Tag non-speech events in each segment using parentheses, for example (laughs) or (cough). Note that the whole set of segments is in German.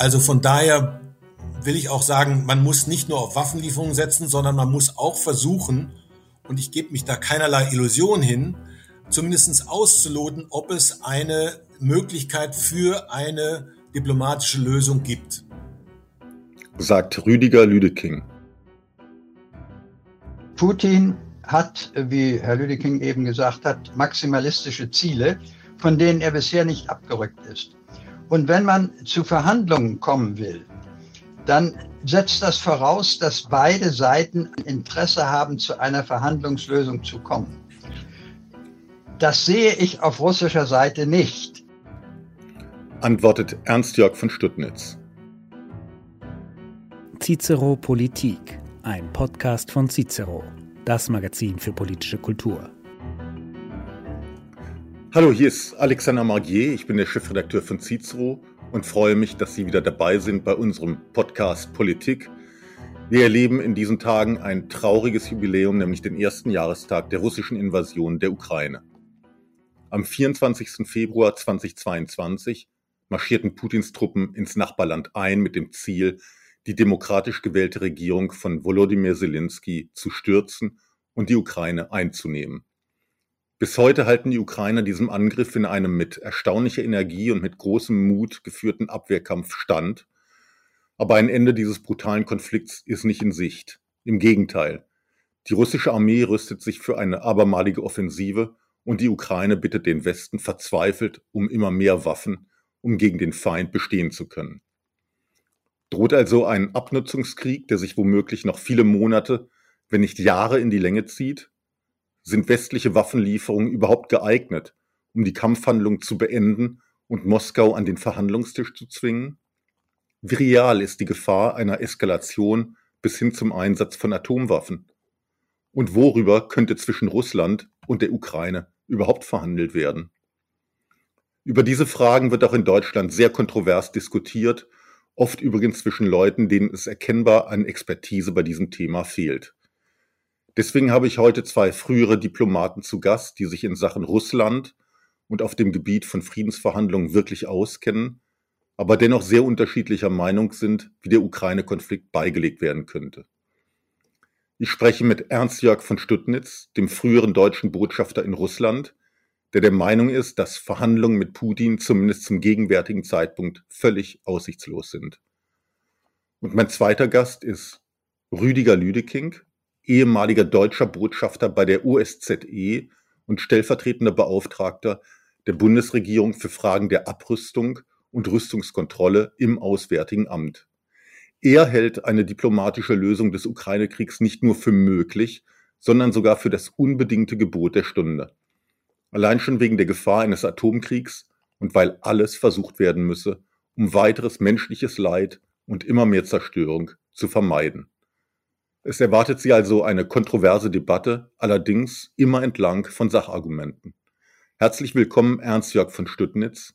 Also von daher will ich auch sagen, man muss nicht nur auf Waffenlieferungen setzen, sondern man muss auch versuchen, und ich gebe mich da keinerlei Illusion hin, zumindest auszuloten, ob es eine Möglichkeit für eine diplomatische Lösung gibt. Sagt Rüdiger Lüdeking. Putin hat, wie Herr Lüdeking eben gesagt hat, maximalistische Ziele, von denen er bisher nicht abgerückt ist. Und wenn man zu Verhandlungen kommen will, dann setzt das voraus, dass beide Seiten Interesse haben, zu einer Verhandlungslösung zu kommen. Das sehe ich auf russischer Seite nicht. Antwortet Ernst-Jörg von Stuttnitz. Cicero Politik, ein Podcast von Cicero, das Magazin für politische Kultur. Hallo, hier ist Alexander Margier, ich bin der Chefredakteur von Cicero und freue mich, dass Sie wieder dabei sind bei unserem Podcast Politik. Wir erleben in diesen Tagen ein trauriges Jubiläum, nämlich den ersten Jahrestag der russischen Invasion der Ukraine. Am 24. Februar 2022 marschierten Putins Truppen ins Nachbarland ein mit dem Ziel, die demokratisch gewählte Regierung von Volodymyr Zelensky zu stürzen und die Ukraine einzunehmen. Bis heute halten die Ukrainer diesem Angriff in einem mit erstaunlicher Energie und mit großem Mut geführten Abwehrkampf stand. Aber ein Ende dieses brutalen Konflikts ist nicht in Sicht. Im Gegenteil. Die russische Armee rüstet sich für eine abermalige Offensive und die Ukraine bittet den Westen verzweifelt um immer mehr Waffen, um gegen den Feind bestehen zu können. Droht also ein Abnutzungskrieg, der sich womöglich noch viele Monate, wenn nicht Jahre in die Länge zieht? Sind westliche Waffenlieferungen überhaupt geeignet, um die Kampfhandlung zu beenden und Moskau an den Verhandlungstisch zu zwingen? Wie real ist die Gefahr einer Eskalation bis hin zum Einsatz von Atomwaffen? Und worüber könnte zwischen Russland und der Ukraine überhaupt verhandelt werden? Über diese Fragen wird auch in Deutschland sehr kontrovers diskutiert, oft übrigens zwischen Leuten, denen es erkennbar an Expertise bei diesem Thema fehlt. Deswegen habe ich heute zwei frühere Diplomaten zu Gast, die sich in Sachen Russland und auf dem Gebiet von Friedensverhandlungen wirklich auskennen, aber dennoch sehr unterschiedlicher Meinung sind, wie der Ukraine-Konflikt beigelegt werden könnte. Ich spreche mit Ernst-Jörg von Stuttnitz, dem früheren deutschen Botschafter in Russland, der der Meinung ist, dass Verhandlungen mit Putin zumindest zum gegenwärtigen Zeitpunkt völlig aussichtslos sind. Und mein zweiter Gast ist Rüdiger Lüdeking, ehemaliger deutscher Botschafter bei der USZE und stellvertretender Beauftragter der Bundesregierung für Fragen der Abrüstung und Rüstungskontrolle im Auswärtigen Amt. Er hält eine diplomatische Lösung des Ukraine-Kriegs nicht nur für möglich, sondern sogar für das unbedingte Gebot der Stunde. Allein schon wegen der Gefahr eines Atomkriegs und weil alles versucht werden müsse, um weiteres menschliches Leid und immer mehr Zerstörung zu vermeiden. Es erwartet sie also eine kontroverse Debatte, allerdings immer entlang von Sachargumenten. Herzlich willkommen Ernst-Jörg von Stüttnitz.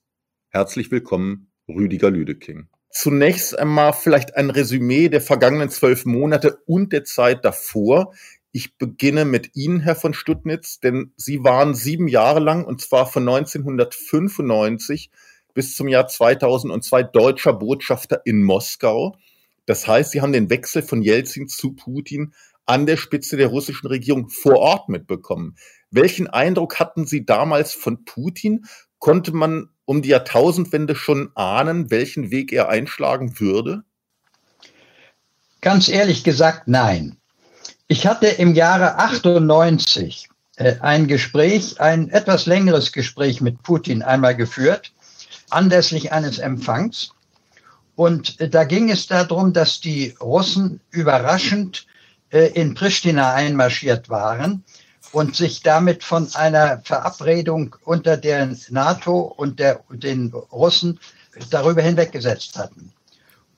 Herzlich willkommen Rüdiger Lüdeking. Zunächst einmal vielleicht ein Resümee der vergangenen zwölf Monate und der Zeit davor. Ich beginne mit Ihnen, Herr von Stuttnitz, denn Sie waren sieben Jahre lang, und zwar von 1995 bis zum Jahr 2002 deutscher Botschafter in Moskau. Das heißt, Sie haben den Wechsel von Jelzin zu Putin an der Spitze der russischen Regierung vor Ort mitbekommen. Welchen Eindruck hatten Sie damals von Putin? Konnte man um die Jahrtausendwende schon ahnen, welchen Weg er einschlagen würde? Ganz ehrlich gesagt, nein. Ich hatte im Jahre 98 äh, ein Gespräch, ein etwas längeres Gespräch mit Putin einmal geführt, anlässlich eines Empfangs. Und äh, da ging es darum, dass die Russen überraschend äh, in Pristina einmarschiert waren und sich damit von einer Verabredung unter der NATO und der, den Russen darüber hinweggesetzt hatten.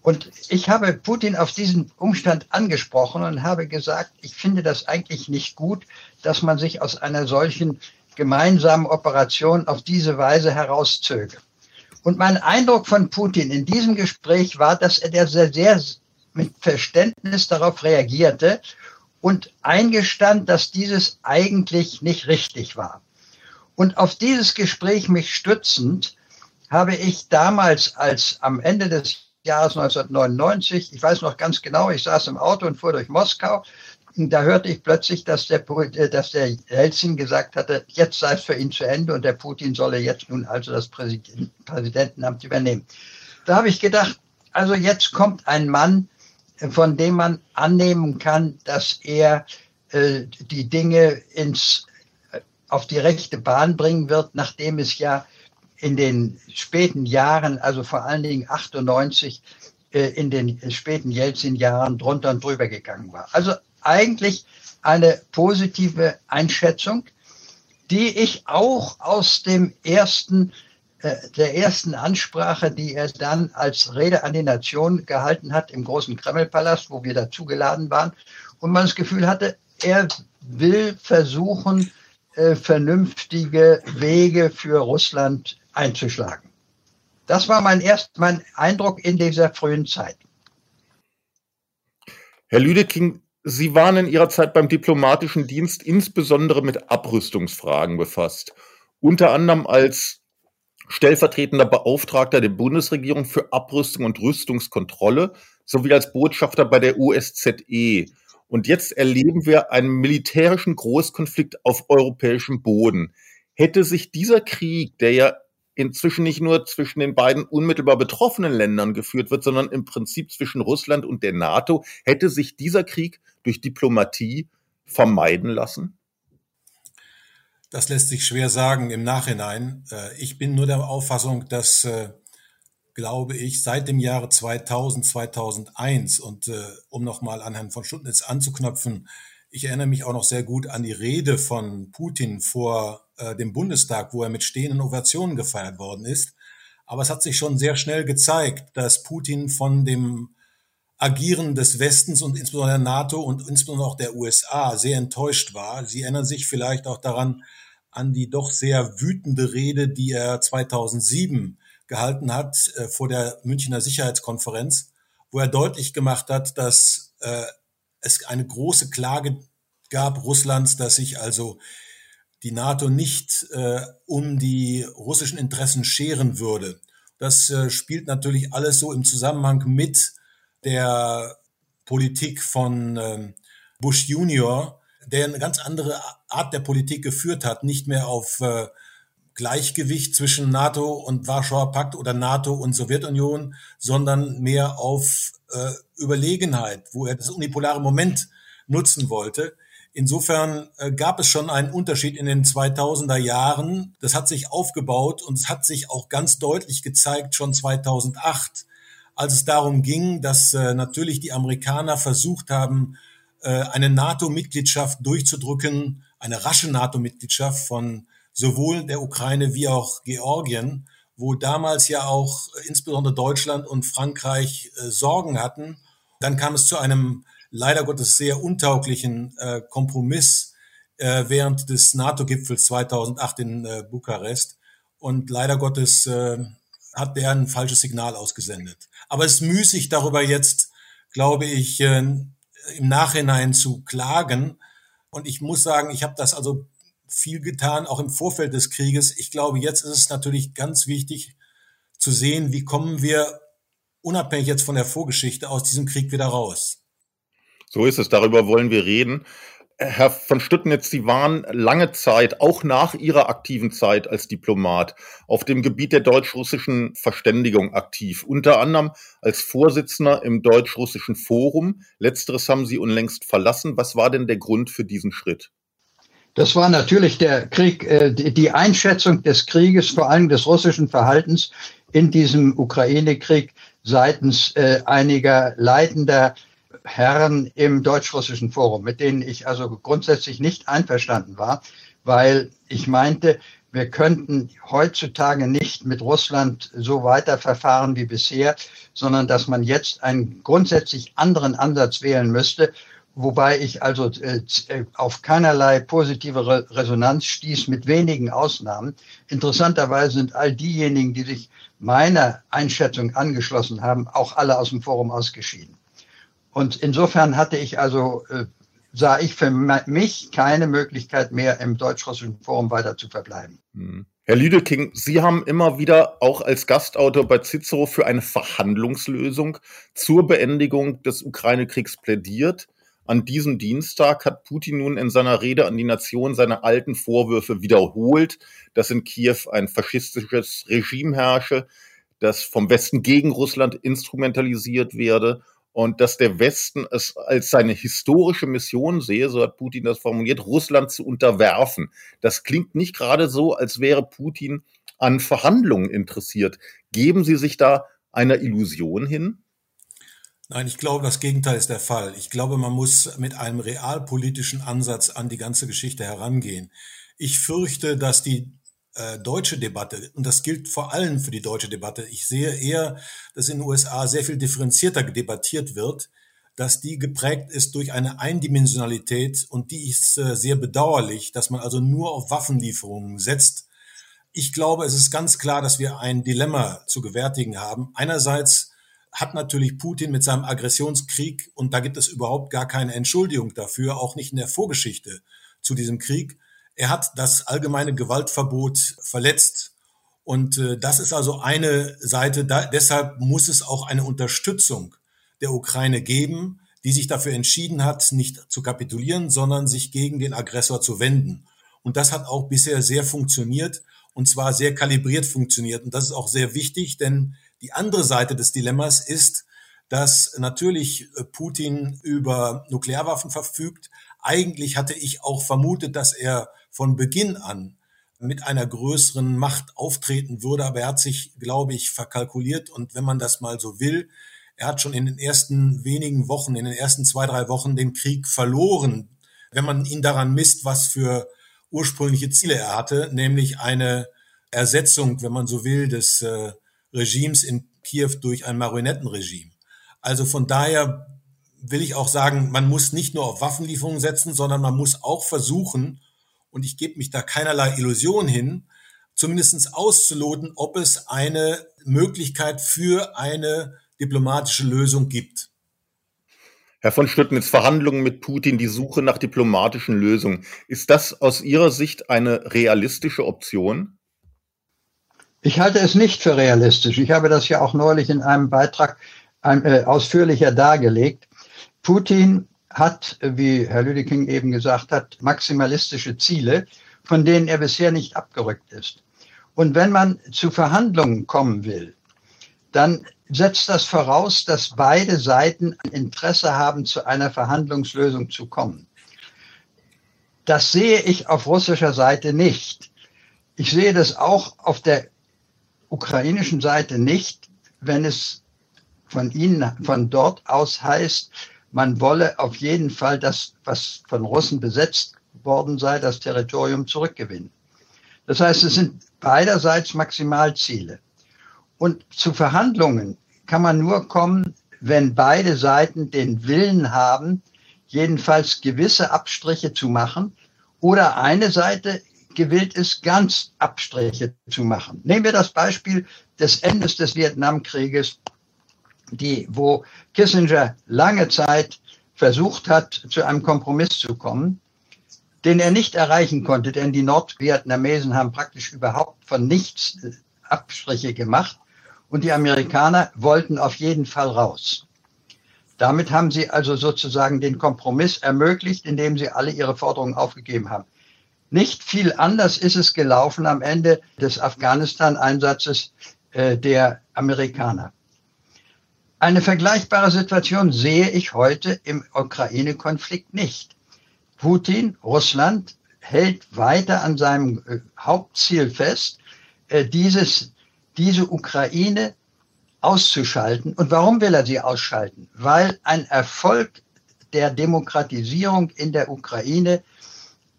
Und ich habe Putin auf diesen Umstand angesprochen und habe gesagt, ich finde das eigentlich nicht gut, dass man sich aus einer solchen gemeinsamen Operation auf diese Weise herauszöge. Und mein Eindruck von Putin in diesem Gespräch war, dass er sehr, sehr mit Verständnis darauf reagierte und eingestand, dass dieses eigentlich nicht richtig war. Und auf dieses Gespräch mich stützend habe ich damals, als am Ende des Jahres 1999. Ich weiß noch ganz genau, ich saß im Auto und fuhr durch Moskau. Da hörte ich plötzlich, dass der, äh, dass der Jelzin gesagt hatte, jetzt sei es für ihn zu Ende und der Putin solle jetzt nun also das Präsidentenamt übernehmen. Da habe ich gedacht, also jetzt kommt ein Mann, von dem man annehmen kann, dass er äh, die Dinge ins, äh, auf die rechte Bahn bringen wird, nachdem es ja in den späten Jahren, also vor allen Dingen 98, äh, in den späten Jelzin-Jahren drunter und drüber gegangen war. Also eigentlich eine positive Einschätzung, die ich auch aus dem ersten äh, der ersten Ansprache, die er dann als Rede an die Nation gehalten hat im großen Kremlpalast, wo wir dazugeladen waren, und man das Gefühl hatte, er will versuchen, äh, vernünftige Wege für Russland einzuschlagen. Das war mein erst mein Eindruck in dieser frühen Zeit. Herr Lüdeking, Sie waren in Ihrer Zeit beim diplomatischen Dienst insbesondere mit Abrüstungsfragen befasst, unter anderem als stellvertretender Beauftragter der Bundesregierung für Abrüstung und Rüstungskontrolle sowie als Botschafter bei der USZE. Und jetzt erleben wir einen militärischen Großkonflikt auf europäischem Boden. Hätte sich dieser Krieg, der ja inzwischen nicht nur zwischen den beiden unmittelbar betroffenen Ländern geführt wird, sondern im Prinzip zwischen Russland und der NATO, hätte sich dieser Krieg durch Diplomatie vermeiden lassen? Das lässt sich schwer sagen im Nachhinein. Äh, ich bin nur der Auffassung, dass, äh, glaube ich, seit dem Jahre 2000, 2001 und äh, um nochmal an Herrn von Stuttnitz anzuknöpfen, ich erinnere mich auch noch sehr gut an die Rede von Putin vor dem Bundestag, wo er mit stehenden Ovationen gefeiert worden ist. Aber es hat sich schon sehr schnell gezeigt, dass Putin von dem Agieren des Westens und insbesondere der NATO und insbesondere auch der USA sehr enttäuscht war. Sie erinnern sich vielleicht auch daran, an die doch sehr wütende Rede, die er 2007 gehalten hat äh, vor der Münchner Sicherheitskonferenz, wo er deutlich gemacht hat, dass äh, es eine große Klage gab Russlands, dass sich also die NATO nicht äh, um die russischen Interessen scheren würde. Das äh, spielt natürlich alles so im Zusammenhang mit der Politik von äh, Bush Junior, der eine ganz andere Art der Politik geführt hat, nicht mehr auf äh, Gleichgewicht zwischen NATO und Warschauer Pakt oder NATO und Sowjetunion, sondern mehr auf äh, Überlegenheit, wo er das unipolare Moment nutzen wollte. Insofern äh, gab es schon einen Unterschied in den 2000er Jahren. Das hat sich aufgebaut und es hat sich auch ganz deutlich gezeigt schon 2008, als es darum ging, dass äh, natürlich die Amerikaner versucht haben, äh, eine NATO-Mitgliedschaft durchzudrücken, eine rasche NATO-Mitgliedschaft von sowohl der Ukraine wie auch Georgien, wo damals ja auch insbesondere Deutschland und Frankreich äh, Sorgen hatten. Dann kam es zu einem leider Gottes sehr untauglichen äh, Kompromiss äh, während des NATO-Gipfels 2008 in äh, Bukarest. Und leider Gottes äh, hat der ein falsches Signal ausgesendet. Aber es ist müßig darüber jetzt, glaube ich, äh, im Nachhinein zu klagen. Und ich muss sagen, ich habe das also viel getan, auch im Vorfeld des Krieges. Ich glaube, jetzt ist es natürlich ganz wichtig zu sehen, wie kommen wir unabhängig jetzt von der Vorgeschichte aus diesem Krieg wieder raus. So ist es, darüber wollen wir reden. Herr von Stüttnitz, Sie waren lange Zeit, auch nach Ihrer aktiven Zeit als Diplomat, auf dem Gebiet der deutsch-russischen Verständigung aktiv, unter anderem als Vorsitzender im deutsch-russischen Forum. Letzteres haben Sie unlängst verlassen. Was war denn der Grund für diesen Schritt? Das war natürlich der Krieg, äh, die Einschätzung des Krieges, vor allem des russischen Verhaltens in diesem Ukraine-Krieg seitens äh, einiger leitender Herren im deutsch-russischen Forum, mit denen ich also grundsätzlich nicht einverstanden war, weil ich meinte, wir könnten heutzutage nicht mit Russland so weiterverfahren wie bisher, sondern dass man jetzt einen grundsätzlich anderen Ansatz wählen müsste, wobei ich also äh, auf keinerlei positive Resonanz stieß, mit wenigen Ausnahmen. Interessanterweise sind all diejenigen, die sich meiner Einschätzung angeschlossen haben, auch alle aus dem Forum ausgeschieden. Und insofern hatte ich also, äh, sah ich für mich keine Möglichkeit mehr, im deutsch-russischen Forum weiter zu verbleiben. Hm. Herr Lüdeking, Sie haben immer wieder auch als Gastautor bei Cicero für eine Verhandlungslösung zur Beendigung des Ukraine-Kriegs plädiert. An diesem Dienstag hat Putin nun in seiner Rede an die Nation seine alten Vorwürfe wiederholt, dass in Kiew ein faschistisches Regime herrsche, das vom Westen gegen Russland instrumentalisiert werde und dass der Westen es als seine historische Mission sehe, so hat Putin das formuliert, Russland zu unterwerfen. Das klingt nicht gerade so, als wäre Putin an Verhandlungen interessiert. Geben Sie sich da einer Illusion hin? Nein, ich glaube, das Gegenteil ist der Fall. Ich glaube, man muss mit einem realpolitischen Ansatz an die ganze Geschichte herangehen. Ich fürchte, dass die äh, deutsche Debatte, und das gilt vor allem für die deutsche Debatte, ich sehe eher, dass in den USA sehr viel differenzierter debattiert wird, dass die geprägt ist durch eine Eindimensionalität und die ist äh, sehr bedauerlich, dass man also nur auf Waffenlieferungen setzt. Ich glaube, es ist ganz klar, dass wir ein Dilemma zu gewärtigen haben. Einerseits hat natürlich Putin mit seinem Aggressionskrieg, und da gibt es überhaupt gar keine Entschuldigung dafür, auch nicht in der Vorgeschichte zu diesem Krieg, er hat das allgemeine Gewaltverbot verletzt. Und äh, das ist also eine Seite. Da, deshalb muss es auch eine Unterstützung der Ukraine geben, die sich dafür entschieden hat, nicht zu kapitulieren, sondern sich gegen den Aggressor zu wenden. Und das hat auch bisher sehr funktioniert und zwar sehr kalibriert funktioniert. Und das ist auch sehr wichtig, denn die andere Seite des Dilemmas ist, dass natürlich äh, Putin über Nuklearwaffen verfügt. Eigentlich hatte ich auch vermutet, dass er von Beginn an mit einer größeren Macht auftreten würde, aber er hat sich, glaube ich, verkalkuliert und wenn man das mal so will, er hat schon in den ersten wenigen Wochen, in den ersten zwei, drei Wochen den Krieg verloren, wenn man ihn daran misst, was für ursprüngliche Ziele er hatte, nämlich eine Ersetzung, wenn man so will, des äh, Regimes in Kiew durch ein Marionettenregime. Also von daher will ich auch sagen, man muss nicht nur auf Waffenlieferungen setzen, sondern man muss auch versuchen, und ich gebe mich da keinerlei Illusion hin, zumindest auszuloten, ob es eine Möglichkeit für eine diplomatische Lösung gibt. Herr von Stüttnitz, Verhandlungen mit Putin, die Suche nach diplomatischen Lösungen. Ist das aus Ihrer Sicht eine realistische Option? Ich halte es nicht für realistisch. Ich habe das ja auch neulich in einem Beitrag äh, ausführlicher dargelegt. Putin hat, wie Herr Lüdeking eben gesagt hat, maximalistische Ziele, von denen er bisher nicht abgerückt ist. Und wenn man zu Verhandlungen kommen will, dann setzt das voraus, dass beide Seiten ein Interesse haben, zu einer Verhandlungslösung zu kommen. Das sehe ich auf russischer Seite nicht. Ich sehe das auch auf der ukrainischen Seite nicht, wenn es von ihnen, von dort aus heißt, man wolle auf jeden Fall das, was von Russen besetzt worden sei, das Territorium zurückgewinnen. Das heißt, es sind beiderseits Maximalziele. Und zu Verhandlungen kann man nur kommen, wenn beide Seiten den Willen haben, jedenfalls gewisse Abstriche zu machen oder eine Seite gewillt ist, ganz Abstriche zu machen. Nehmen wir das Beispiel des Endes des Vietnamkrieges die, wo Kissinger lange Zeit versucht hat, zu einem Kompromiss zu kommen, den er nicht erreichen konnte, denn die Nordvietnamesen haben praktisch überhaupt von nichts äh, Abstriche gemacht und die Amerikaner wollten auf jeden Fall raus. Damit haben sie also sozusagen den Kompromiss ermöglicht, indem sie alle ihre Forderungen aufgegeben haben. Nicht viel anders ist es gelaufen am Ende des Afghanistan-Einsatzes äh, der Amerikaner. Eine vergleichbare Situation sehe ich heute im Ukraine-Konflikt nicht. Putin, Russland, hält weiter an seinem äh, Hauptziel fest, äh, dieses, diese Ukraine auszuschalten. Und warum will er sie ausschalten? Weil ein Erfolg der Demokratisierung in der Ukraine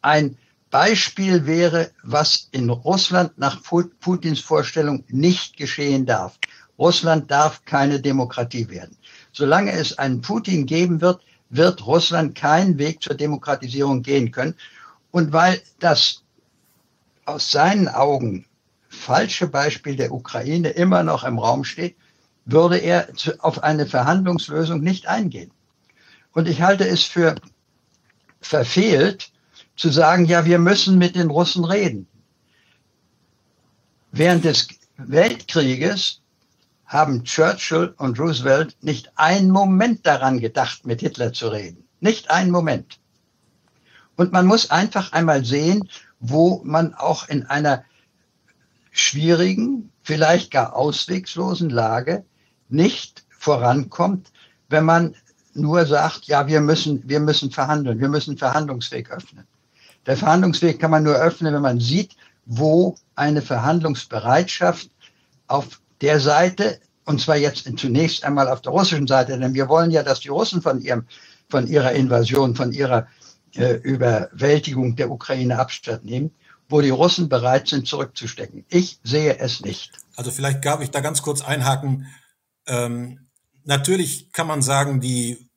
ein Beispiel wäre, was in Russland nach Putins Vorstellung nicht geschehen darf. Russland darf keine Demokratie werden. Solange es einen Putin geben wird, wird Russland keinen Weg zur Demokratisierung gehen können. Und weil das aus seinen Augen falsche Beispiel der Ukraine immer noch im Raum steht, würde er auf eine Verhandlungslösung nicht eingehen. Und ich halte es für verfehlt zu sagen, ja, wir müssen mit den Russen reden. Während des Weltkrieges haben Churchill und Roosevelt nicht einen Moment daran gedacht, mit Hitler zu reden. Nicht einen Moment. Und man muss einfach einmal sehen, wo man auch in einer schwierigen, vielleicht gar auswegslosen Lage nicht vorankommt, wenn man nur sagt, ja, wir müssen, wir müssen verhandeln, wir müssen Verhandlungsweg öffnen. Der Verhandlungsweg kann man nur öffnen, wenn man sieht, wo eine Verhandlungsbereitschaft auf der Seite, und zwar jetzt zunächst einmal auf der russischen Seite, denn wir wollen ja, dass die Russen von ihrem, von ihrer Invasion, von ihrer äh, Überwältigung der Ukraine Abstand nehmen, wo die Russen bereit sind, zurückzustecken. Ich sehe es nicht. Also vielleicht darf ich da ganz kurz einhaken. Ähm, natürlich kann man sagen, die,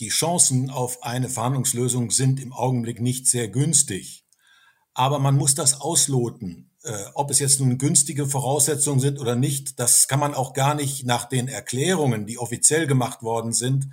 die Chancen auf eine Verhandlungslösung sind im Augenblick nicht sehr günstig. Aber man muss das ausloten. Äh, ob es jetzt nun günstige Voraussetzungen sind oder nicht, das kann man auch gar nicht nach den Erklärungen, die offiziell gemacht worden sind,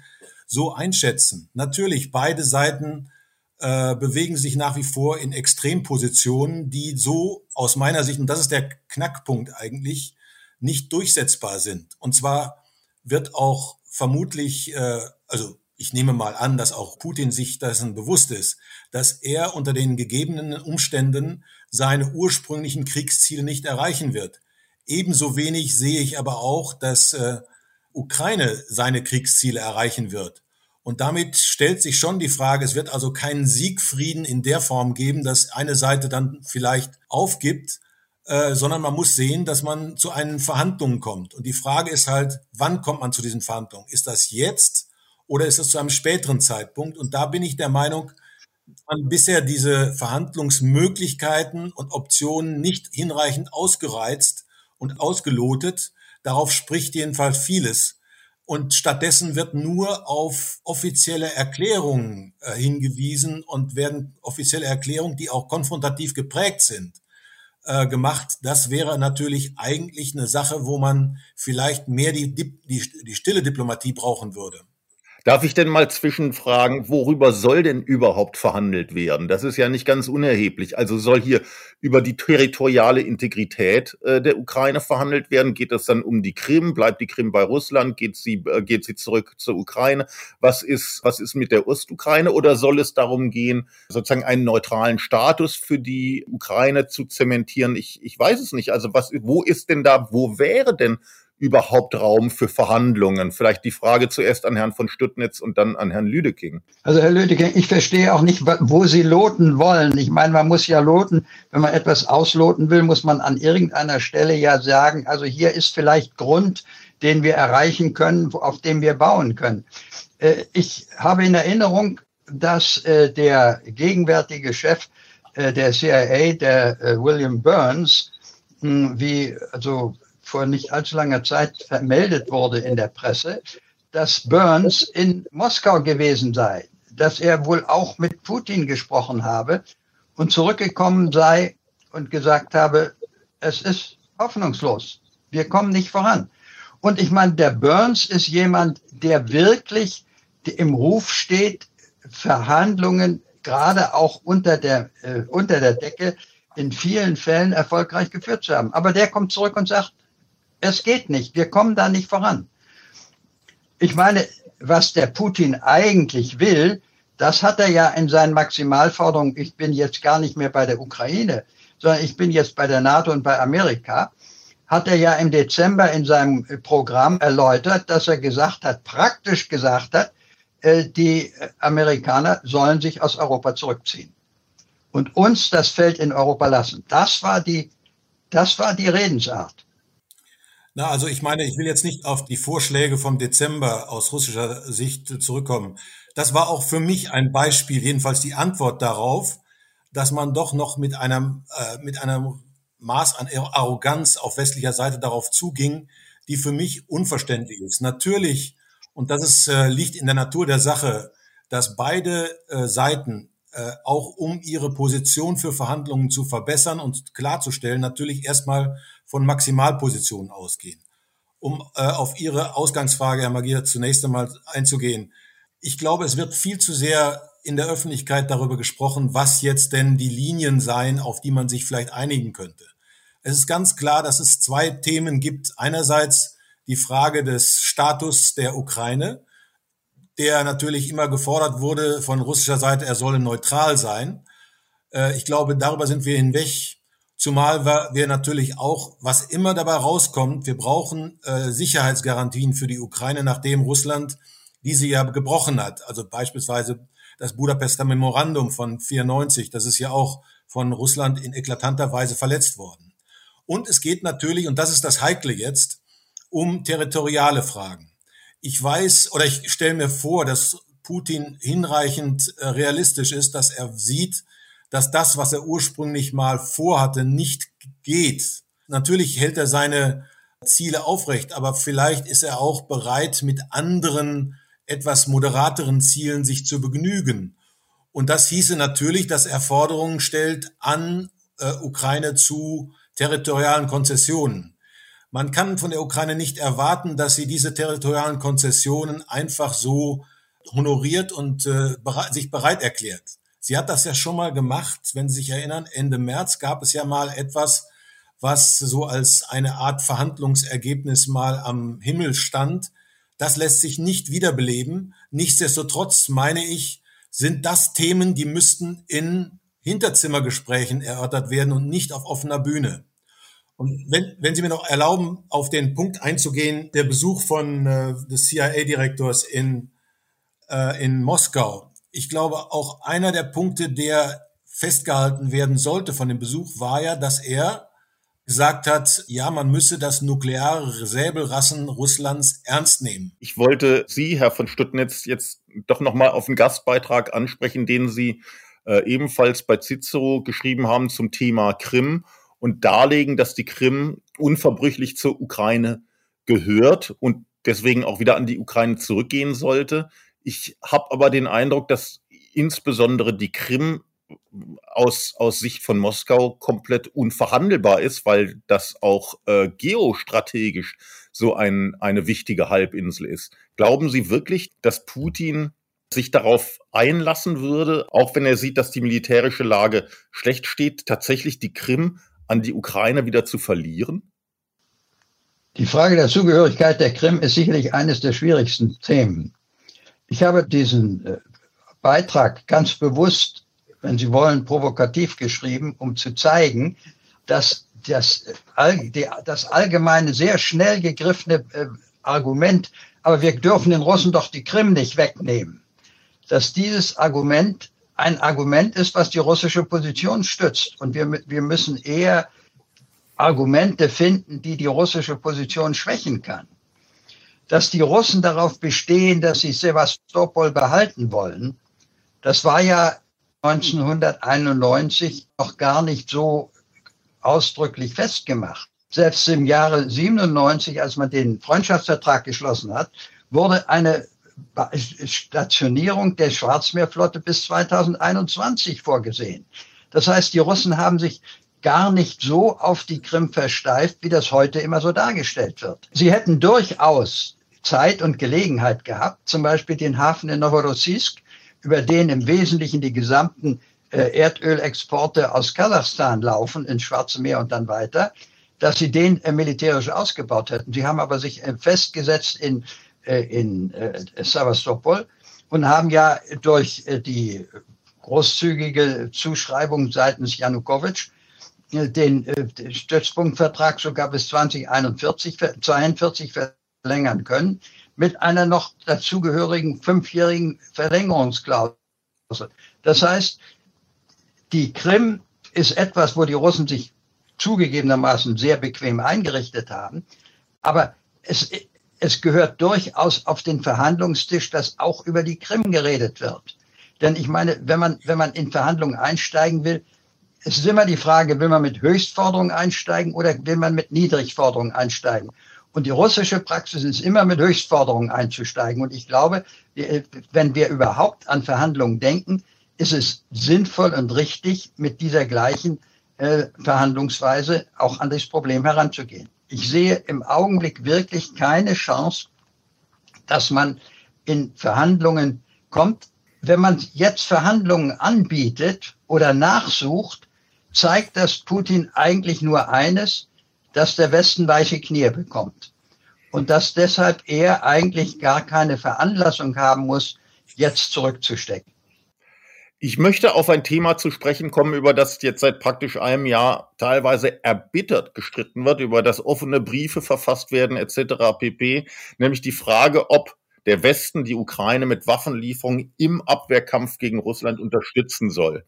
so einschätzen. Natürlich, beide Seiten äh, bewegen sich nach wie vor in Extrempositionen, die so aus meiner Sicht, und das ist der Knackpunkt eigentlich, nicht durchsetzbar sind. Und zwar wird auch vermutlich, äh, also ich nehme mal an, dass auch Putin sich dessen bewusst ist, dass er unter den gegebenen Umständen seine ursprünglichen Kriegsziele nicht erreichen wird. Ebenso wenig sehe ich aber auch, dass äh, Ukraine seine Kriegsziele erreichen wird. Und damit stellt sich schon die Frage, es wird also keinen Siegfrieden in der Form geben, dass eine Seite dann vielleicht aufgibt, äh, sondern man muss sehen, dass man zu einen Verhandlungen kommt. Und die Frage ist halt, wann kommt man zu diesen Verhandlungen? Ist das jetzt oder ist das zu einem späteren Zeitpunkt? Und da bin ich der Meinung, man bisher diese Verhandlungsmöglichkeiten und Optionen nicht hinreichend ausgereizt und ausgelotet. Darauf spricht jedenfalls vieles. Und stattdessen wird nur auf offizielle Erklärungen äh, hingewiesen und werden offizielle Erklärungen, die auch konfrontativ geprägt sind, äh, gemacht. Das wäre natürlich eigentlich eine Sache, wo man vielleicht mehr die, die, die stille Diplomatie brauchen würde. Darf ich denn mal zwischenfragen, worüber soll denn überhaupt verhandelt werden? Das ist ja nicht ganz unerheblich. Also soll hier über die territoriale Integrität äh, der Ukraine verhandelt werden? Geht es dann um die Krim? Bleibt die Krim bei Russland? Geht sie, äh, geht sie zurück zur Ukraine? Was ist, was ist mit der Ostukraine? Oder soll es darum gehen, sozusagen einen neutralen Status für die Ukraine zu zementieren? Ich, ich weiß es nicht. Also was, wo ist denn da, wo wäre denn überhaupt Raum für Verhandlungen? Vielleicht die Frage zuerst an Herrn von Stüttnitz und dann an Herrn Lüdeking. Also Herr Lüdeking, ich verstehe auch nicht, wo Sie loten wollen. Ich meine, man muss ja loten, wenn man etwas ausloten will, muss man an irgendeiner Stelle ja sagen, also hier ist vielleicht Grund, den wir erreichen können, auf dem wir bauen können. Äh, ich habe in Erinnerung, dass äh, der gegenwärtige Chef äh, der CIA, der William Burns, hm, wie also vor nicht allzu langer Zeit vermeldet wurde in der Presse, dass Burns in Moskau gewesen sei, dass er wohl auch mit Putin gesprochen habe und zurückgekommen sei und gesagt habe, es ist hoffnungslos, wir kommen nicht voran. Und ich meine, der Burns ist jemand, der wirklich im Ruf steht, Verhandlungen gerade auch unter der, äh, unter der Decke in vielen Fällen erfolgreich geführt zu haben. Aber der kommt zurück und sagt, es geht nicht. Wir kommen da nicht voran. Ich meine, was der Putin eigentlich will, das hat er ja in seinen Maximalforderungen. Ich bin jetzt gar nicht mehr bei der Ukraine, sondern ich bin jetzt bei der NATO und bei Amerika. Hat er ja im Dezember in seinem Programm erläutert, dass er gesagt hat, praktisch gesagt hat, äh, die Amerikaner sollen sich aus Europa zurückziehen und uns das Feld in Europa lassen. Das war die, das war die Redensart. Na, also ich meine, ich will jetzt nicht auf die Vorschläge vom Dezember aus russischer Sicht zurückkommen. Das war auch für mich ein Beispiel, jedenfalls die Antwort darauf, dass man doch noch mit einem, äh, mit einem Maß an Arroganz auf westlicher Seite darauf zuging, die für mich unverständlich ist. Natürlich, und das ist, äh, liegt in der Natur der Sache, dass beide äh, Seiten äh, auch um ihre Position für Verhandlungen zu verbessern und klarzustellen, natürlich erstmal von Maximalpositionen ausgehen. Um äh, auf Ihre Ausgangsfrage, Herr Magier, zunächst einmal einzugehen. Ich glaube, es wird viel zu sehr in der Öffentlichkeit darüber gesprochen, was jetzt denn die Linien seien, auf die man sich vielleicht einigen könnte. Es ist ganz klar, dass es zwei Themen gibt. Einerseits die Frage des Status der Ukraine, der natürlich immer gefordert wurde von russischer Seite, er solle neutral sein. Äh, ich glaube, darüber sind wir hinweg. Zumal wir natürlich auch, was immer dabei rauskommt, wir brauchen äh, Sicherheitsgarantien für die Ukraine, nachdem Russland diese ja gebrochen hat. Also beispielsweise das Budapester Memorandum von 94, das ist ja auch von Russland in eklatanter Weise verletzt worden. Und es geht natürlich, und das ist das Heikle jetzt, um territoriale Fragen. Ich weiß oder ich stelle mir vor, dass Putin hinreichend äh, realistisch ist, dass er sieht, dass das, was er ursprünglich mal vorhatte, nicht geht. Natürlich hält er seine Ziele aufrecht, aber vielleicht ist er auch bereit, mit anderen etwas moderateren Zielen sich zu begnügen. Und das hieße natürlich, dass er Forderungen stellt an äh, Ukraine zu territorialen Konzessionen. Man kann von der Ukraine nicht erwarten, dass sie diese territorialen Konzessionen einfach so honoriert und äh, sich bereit erklärt. Sie hat das ja schon mal gemacht, wenn Sie sich erinnern, Ende März gab es ja mal etwas, was so als eine Art Verhandlungsergebnis mal am Himmel stand. Das lässt sich nicht wiederbeleben. Nichtsdestotrotz meine ich, sind das Themen, die müssten in Hinterzimmergesprächen erörtert werden und nicht auf offener Bühne. Und wenn, wenn Sie mir noch erlauben, auf den Punkt einzugehen, der Besuch von äh, des CIA-Direktors in, äh, in Moskau. Ich glaube, auch einer der Punkte, der festgehalten werden sollte von dem Besuch, war ja, dass er gesagt hat, ja, man müsse das nukleare Säbelrassen Russlands ernst nehmen. Ich wollte Sie, Herr von Stuttnitz, jetzt doch nochmal auf einen Gastbeitrag ansprechen, den Sie äh, ebenfalls bei Cicero geschrieben haben zum Thema Krim und darlegen, dass die Krim unverbrüchlich zur Ukraine gehört und deswegen auch wieder an die Ukraine zurückgehen sollte. Ich habe aber den Eindruck, dass insbesondere die Krim aus, aus Sicht von Moskau komplett unverhandelbar ist, weil das auch äh, geostrategisch so ein, eine wichtige Halbinsel ist. Glauben Sie wirklich, dass Putin sich darauf einlassen würde, auch wenn er sieht, dass die militärische Lage schlecht steht, tatsächlich die Krim an die Ukraine wieder zu verlieren? Die Frage der Zugehörigkeit der Krim ist sicherlich eines der schwierigsten Themen. Ich habe diesen äh, Beitrag ganz bewusst wenn Sie wollen, provokativ geschrieben, um zu zeigen, dass das, das allgemeine, sehr schnell gegriffene äh, Argument, aber wir dürfen den Russen doch die Krim nicht wegnehmen, dass dieses Argument ein Argument ist, was die russische Position stützt. Und wir, wir müssen eher Argumente finden, die die russische Position schwächen kann. Dass die Russen darauf bestehen, dass sie Sevastopol behalten wollen, das war ja 1991 noch gar nicht so ausdrücklich festgemacht. Selbst im Jahre 97, als man den Freundschaftsvertrag geschlossen hat, wurde eine Stationierung der Schwarzmeerflotte bis 2021 vorgesehen. Das heißt, die Russen haben sich gar nicht so auf die Krim versteift, wie das heute immer so dargestellt wird. Sie hätten durchaus Zeit und Gelegenheit gehabt, zum Beispiel den Hafen in Novorossiysk über den im Wesentlichen die gesamten äh, Erdölexporte aus Kasachstan laufen ins Schwarze Meer und dann weiter, dass sie den äh, militärisch ausgebaut hätten. Sie haben aber sich äh, festgesetzt in, in Sevastopol und haben ja durch die großzügige Zuschreibung seitens Janukowitsch den Stützpunktvertrag sogar bis 2041, 42 verlängern können mit einer noch dazugehörigen fünfjährigen Verlängerungsklausel. Das heißt, die Krim ist etwas, wo die Russen sich zugegebenermaßen sehr bequem eingerichtet haben. Aber es, es gehört durchaus auf den Verhandlungstisch, dass auch über die Krim geredet wird. Denn ich meine, wenn man, wenn man in Verhandlungen einsteigen will, es ist immer die Frage, will man mit Höchstforderungen einsteigen oder will man mit Niedrigforderungen einsteigen? Und die russische Praxis ist immer mit Höchstforderungen einzusteigen. Und ich glaube, wenn wir überhaupt an Verhandlungen denken, ist es sinnvoll und richtig, mit dieser gleichen äh, Verhandlungsweise auch an das Problem heranzugehen. Ich sehe im Augenblick wirklich keine Chance, dass man in Verhandlungen kommt. Wenn man jetzt Verhandlungen anbietet oder nachsucht, zeigt das Putin eigentlich nur eines, dass der Westen weiche Knie bekommt. Und dass deshalb er eigentlich gar keine Veranlassung haben muss, jetzt zurückzustecken. Ich möchte auf ein Thema zu sprechen kommen, über das jetzt seit praktisch einem Jahr teilweise erbittert gestritten wird, über das offene Briefe verfasst werden etc. pp, nämlich die Frage, ob der Westen die Ukraine mit Waffenlieferungen im Abwehrkampf gegen Russland unterstützen soll.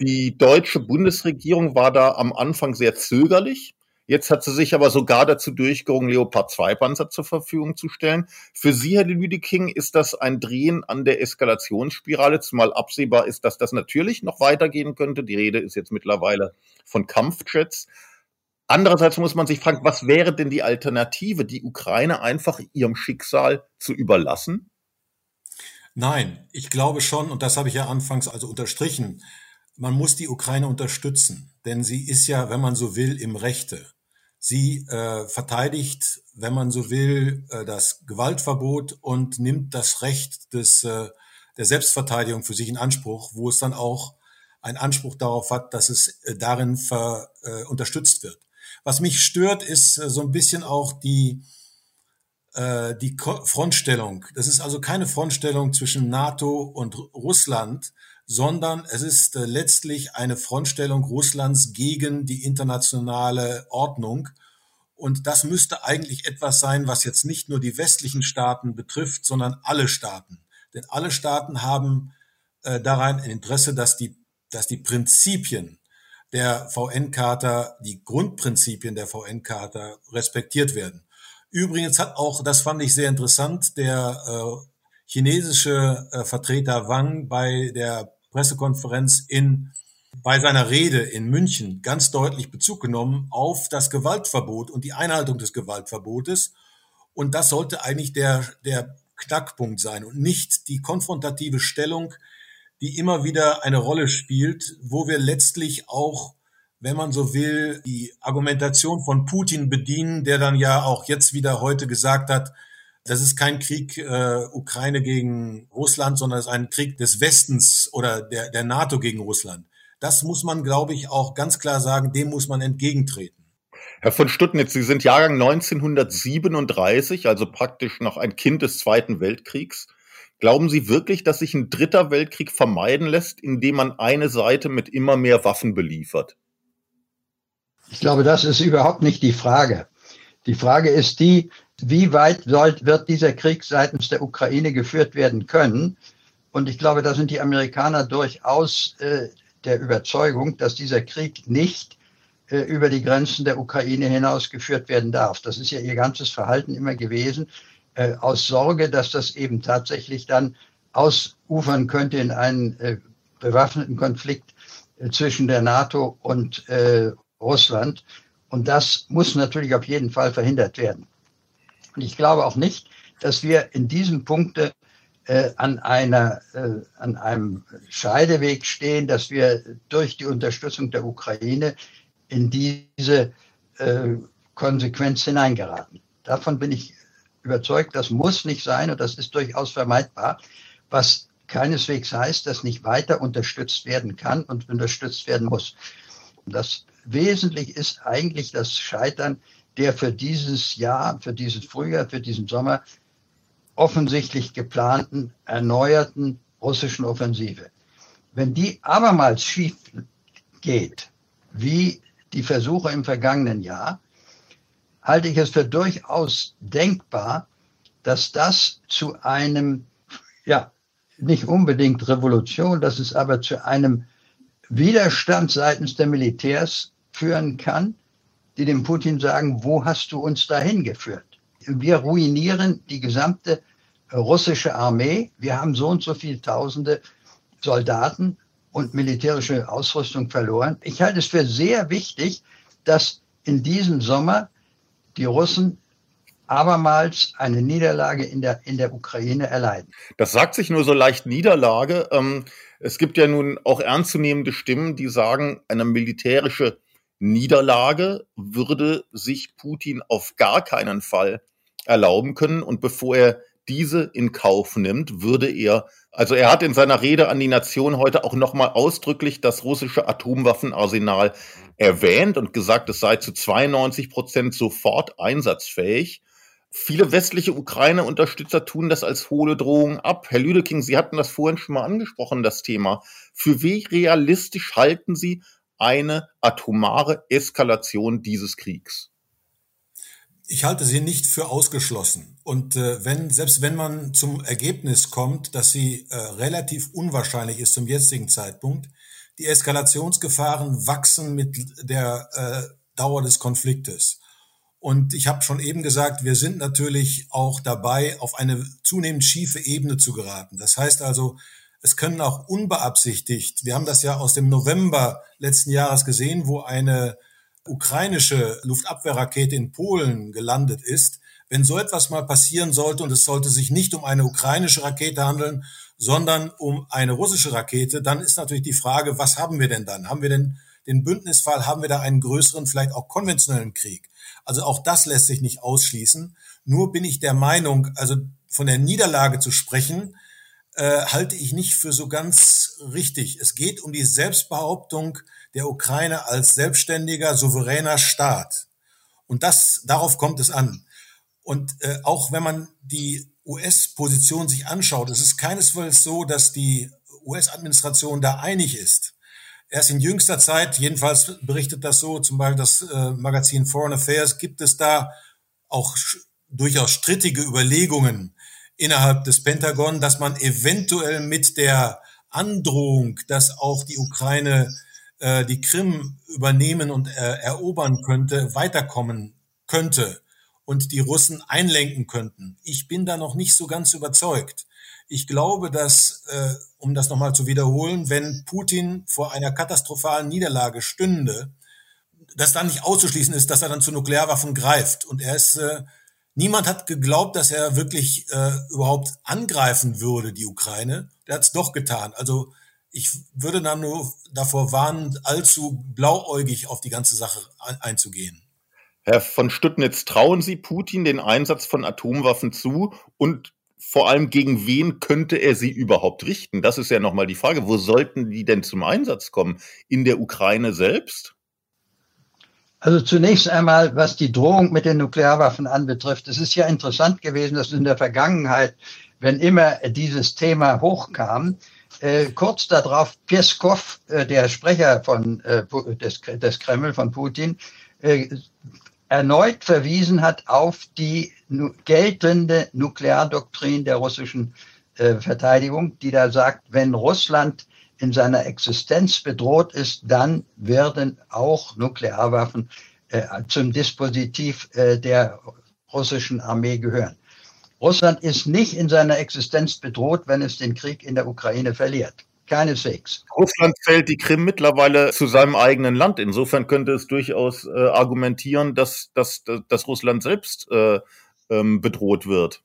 Die deutsche Bundesregierung war da am Anfang sehr zögerlich. Jetzt hat sie sich aber sogar dazu durchgerungen, Leopard 2 Panzer zur Verfügung zu stellen. Für Sie, Herr Lüdeking, ist das ein Drehen an der Eskalationsspirale, zumal absehbar ist, dass das natürlich noch weitergehen könnte. Die Rede ist jetzt mittlerweile von Kampfjets. Andererseits muss man sich fragen, was wäre denn die Alternative, die Ukraine einfach ihrem Schicksal zu überlassen? Nein, ich glaube schon, und das habe ich ja anfangs also unterstrichen, man muss die Ukraine unterstützen, denn sie ist ja, wenn man so will, im Rechte. Sie äh, verteidigt, wenn man so will, äh, das Gewaltverbot und nimmt das Recht des, äh, der Selbstverteidigung für sich in Anspruch, wo es dann auch einen Anspruch darauf hat, dass es äh, darin ver, äh, unterstützt wird. Was mich stört, ist äh, so ein bisschen auch die, äh, die Frontstellung. Das ist also keine Frontstellung zwischen NATO und Russland, sondern es ist äh, letztlich eine Frontstellung Russlands gegen die internationale Ordnung. Und das müsste eigentlich etwas sein, was jetzt nicht nur die westlichen Staaten betrifft, sondern alle Staaten. Denn alle Staaten haben äh, daran ein Interesse, dass die, dass die Prinzipien der VN-Charta, die Grundprinzipien der VN-Charta respektiert werden. Übrigens hat auch, das fand ich sehr interessant, der äh, chinesische äh, Vertreter Wang bei der Pressekonferenz in bei seiner Rede in München ganz deutlich Bezug genommen auf das Gewaltverbot und die Einhaltung des Gewaltverbotes. Und das sollte eigentlich der, der Knackpunkt sein und nicht die konfrontative Stellung, die immer wieder eine Rolle spielt, wo wir letztlich auch, wenn man so will, die Argumentation von Putin bedienen, der dann ja auch jetzt wieder heute gesagt hat, das ist kein Krieg äh, Ukraine gegen Russland, sondern es ist ein Krieg des Westens oder der, der NATO gegen Russland. Das muss man, glaube ich, auch ganz klar sagen, dem muss man entgegentreten. Herr von Stuttnitz, Sie sind Jahrgang 1937, also praktisch noch ein Kind des Zweiten Weltkriegs. Glauben Sie wirklich, dass sich ein dritter Weltkrieg vermeiden lässt, indem man eine Seite mit immer mehr Waffen beliefert? Ich glaube, das ist überhaupt nicht die Frage. Die Frage ist die, wie weit soll, wird dieser Krieg seitens der Ukraine geführt werden können? Und ich glaube, da sind die Amerikaner durchaus äh, der Überzeugung, dass dieser Krieg nicht äh, über die Grenzen der Ukraine hinaus geführt werden darf. Das ist ja ihr ganzes Verhalten immer gewesen, äh, aus Sorge, dass das eben tatsächlich dann ausufern könnte in einen äh, bewaffneten Konflikt äh, zwischen der NATO und äh, Russland. Und das muss natürlich auf jeden Fall verhindert werden. Und ich glaube auch nicht, dass wir in diesem Punkte äh, an, einer, äh, an einem Scheideweg stehen, dass wir durch die Unterstützung der Ukraine in diese äh, Konsequenz hineingeraten. Davon bin ich überzeugt, das muss nicht sein und das ist durchaus vermeidbar, was keineswegs heißt, dass nicht weiter unterstützt werden kann und unterstützt werden muss. Das Wesentliche ist eigentlich das Scheitern der für dieses Jahr, für dieses Frühjahr, für diesen Sommer offensichtlich geplanten, erneuerten russischen Offensive. Wenn die abermals schief geht, wie die Versuche im vergangenen Jahr, halte ich es für durchaus denkbar, dass das zu einem, ja, nicht unbedingt Revolution, dass es aber zu einem Widerstand seitens der Militärs führen kann, die dem Putin sagen, wo hast du uns dahin geführt? Wir ruinieren die gesamte russische Armee. Wir haben so und so viele tausende Soldaten und militärische Ausrüstung verloren. Ich halte es für sehr wichtig, dass in diesem Sommer die Russen abermals eine Niederlage in der, in der Ukraine erleiden. Das sagt sich nur so leicht Niederlage. Ähm, es gibt ja nun auch ernstzunehmende Stimmen, die sagen, eine militärische Niederlage würde sich Putin auf gar keinen Fall erlauben können. Und bevor er diese in Kauf nimmt, würde er, also er hat in seiner Rede an die Nation heute auch nochmal ausdrücklich das russische Atomwaffenarsenal erwähnt und gesagt, es sei zu 92 Prozent sofort einsatzfähig. Viele westliche Ukraine-Unterstützer tun das als hohle Drohung ab. Herr Lüdeking, Sie hatten das vorhin schon mal angesprochen, das Thema. Für wie realistisch halten Sie eine atomare Eskalation dieses Kriegs? Ich halte sie nicht für ausgeschlossen. Und äh, wenn, selbst wenn man zum Ergebnis kommt, dass sie äh, relativ unwahrscheinlich ist zum jetzigen Zeitpunkt, die Eskalationsgefahren wachsen mit der äh, Dauer des Konfliktes. Und ich habe schon eben gesagt, wir sind natürlich auch dabei, auf eine zunehmend schiefe Ebene zu geraten. Das heißt also, es können auch unbeabsichtigt, wir haben das ja aus dem November letzten Jahres gesehen, wo eine ukrainische Luftabwehrrakete in Polen gelandet ist. Wenn so etwas mal passieren sollte und es sollte sich nicht um eine ukrainische Rakete handeln, sondern um eine russische Rakete, dann ist natürlich die Frage, was haben wir denn dann? Haben wir denn den Bündnisfall, haben wir da einen größeren, vielleicht auch konventionellen Krieg? Also auch das lässt sich nicht ausschließen. Nur bin ich der Meinung, also von der Niederlage zu sprechen, äh, halte ich nicht für so ganz richtig. Es geht um die Selbstbehauptung der Ukraine als selbstständiger, souveräner Staat. Und das, darauf kommt es an. Und äh, auch wenn man die US-Position sich anschaut, es ist keinesfalls so, dass die US-Administration da einig ist. Erst in jüngster Zeit, jedenfalls berichtet das so, zum Beispiel das äh, Magazin Foreign Affairs, gibt es da auch durchaus strittige Überlegungen innerhalb des Pentagon, dass man eventuell mit der Androhung, dass auch die Ukraine äh, die Krim übernehmen und äh, erobern könnte, weiterkommen könnte und die Russen einlenken könnten. Ich bin da noch nicht so ganz überzeugt. Ich glaube, dass, äh, um das nochmal zu wiederholen, wenn Putin vor einer katastrophalen Niederlage stünde, dass dann nicht auszuschließen ist, dass er dann zu Nuklearwaffen greift. Und er ist, äh, niemand hat geglaubt, dass er wirklich äh, überhaupt angreifen würde, die Ukraine. Der hat es doch getan. Also ich würde dann nur davor warnen, allzu blauäugig auf die ganze Sache einzugehen. Herr von Stüttnitz, trauen Sie Putin den Einsatz von Atomwaffen zu und vor allem gegen wen könnte er sie überhaupt richten? Das ist ja nochmal die Frage. Wo sollten die denn zum Einsatz kommen? In der Ukraine selbst? Also zunächst einmal, was die Drohung mit den Nuklearwaffen anbetrifft. Es ist ja interessant gewesen, dass in der Vergangenheit, wenn immer dieses Thema hochkam, äh, kurz darauf Peskov, äh, der Sprecher von, äh, des, des Kreml, von Putin, äh, erneut verwiesen hat auf die geltende Nukleardoktrin der russischen äh, Verteidigung, die da sagt, wenn Russland in seiner Existenz bedroht ist, dann werden auch Nuklearwaffen äh, zum Dispositiv äh, der russischen Armee gehören. Russland ist nicht in seiner Existenz bedroht, wenn es den Krieg in der Ukraine verliert. Keineswegs. Russland zählt die Krim mittlerweile zu seinem eigenen Land. Insofern könnte es durchaus äh, argumentieren, dass, dass, dass Russland selbst äh, ähm, bedroht wird.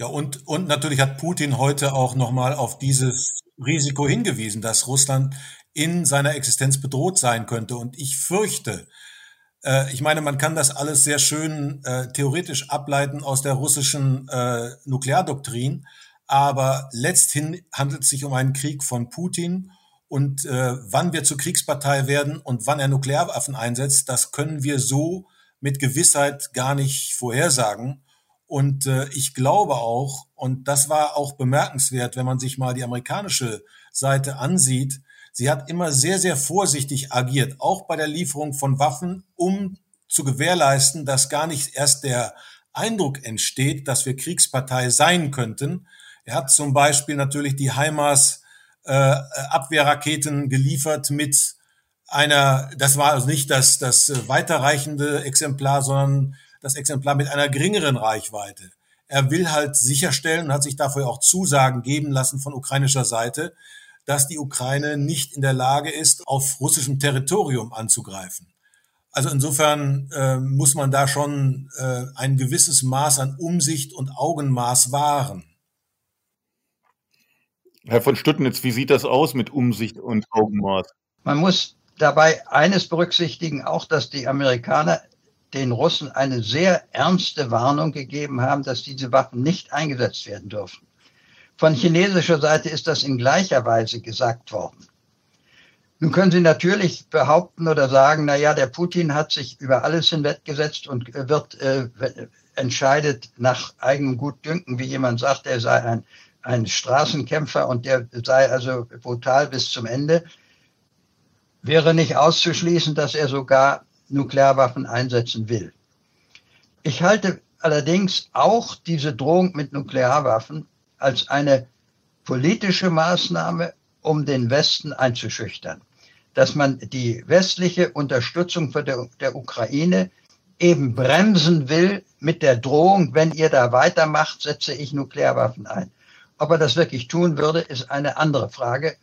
Ja, und, und natürlich hat Putin heute auch nochmal auf dieses Risiko hingewiesen, dass Russland in seiner Existenz bedroht sein könnte. Und ich fürchte, äh, ich meine, man kann das alles sehr schön äh, theoretisch ableiten aus der russischen äh, Nukleardoktrin, aber letzthin handelt es sich um einen Krieg von Putin. Und äh, wann wir zur Kriegspartei werden und wann er Nuklearwaffen einsetzt, das können wir so mit Gewissheit gar nicht vorhersagen. Und äh, ich glaube auch, und das war auch bemerkenswert, wenn man sich mal die amerikanische Seite ansieht, sie hat immer sehr, sehr vorsichtig agiert, auch bei der Lieferung von Waffen, um zu gewährleisten, dass gar nicht erst der Eindruck entsteht, dass wir Kriegspartei sein könnten, er hat zum Beispiel natürlich die HIMARS äh, Abwehrraketen geliefert mit einer, das war also nicht das, das weiterreichende Exemplar, sondern das Exemplar mit einer geringeren Reichweite. Er will halt sicherstellen und hat sich dafür auch Zusagen geben lassen von ukrainischer Seite, dass die Ukraine nicht in der Lage ist, auf russischem Territorium anzugreifen. Also insofern äh, muss man da schon äh, ein gewisses Maß an Umsicht und Augenmaß wahren. Herr von Stüttnitz, wie sieht das aus mit Umsicht und Augenmaß? Man muss dabei eines berücksichtigen, auch dass die Amerikaner den Russen eine sehr ernste Warnung gegeben haben, dass diese Waffen nicht eingesetzt werden dürfen. Von chinesischer Seite ist das in gleicher Weise gesagt worden. Nun können Sie natürlich behaupten oder sagen, na ja, der Putin hat sich über alles hinweggesetzt und wird äh, entscheidet nach eigenem Gutdünken, wie jemand sagt, er sei ein, ein Straßenkämpfer und der sei also brutal bis zum Ende. Wäre nicht auszuschließen, dass er sogar Nuklearwaffen einsetzen will. Ich halte allerdings auch diese Drohung mit Nuklearwaffen als eine politische Maßnahme, um den Westen einzuschüchtern dass man die westliche Unterstützung für der, der Ukraine eben bremsen will mit der Drohung, wenn ihr da weitermacht, setze ich Nuklearwaffen ein. Ob er das wirklich tun würde, ist eine andere Frage.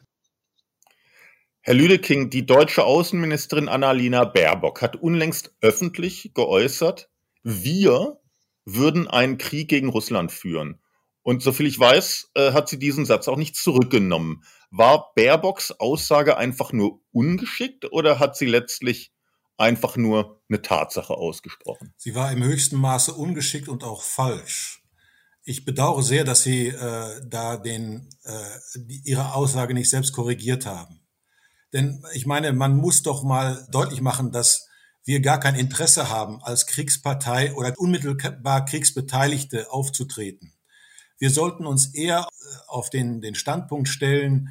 Herr Lüdeking, die deutsche Außenministerin Annalena Baerbock hat unlängst öffentlich geäußert, wir würden einen Krieg gegen Russland führen. Und soviel ich weiß, äh, hat sie diesen Satz auch nicht zurückgenommen. War Baerbocks Aussage einfach nur ungeschickt oder hat sie letztlich einfach nur eine Tatsache ausgesprochen? Sie war im höchsten Maße ungeschickt und auch falsch. Ich bedauere sehr, dass Sie äh, da den, äh, die, Ihre Aussage nicht selbst korrigiert haben. Denn ich meine, man muss doch mal deutlich machen, dass wir gar kein Interesse haben, als Kriegspartei oder unmittelbar Kriegsbeteiligte aufzutreten. Wir sollten uns eher äh, auf den, den Standpunkt stellen,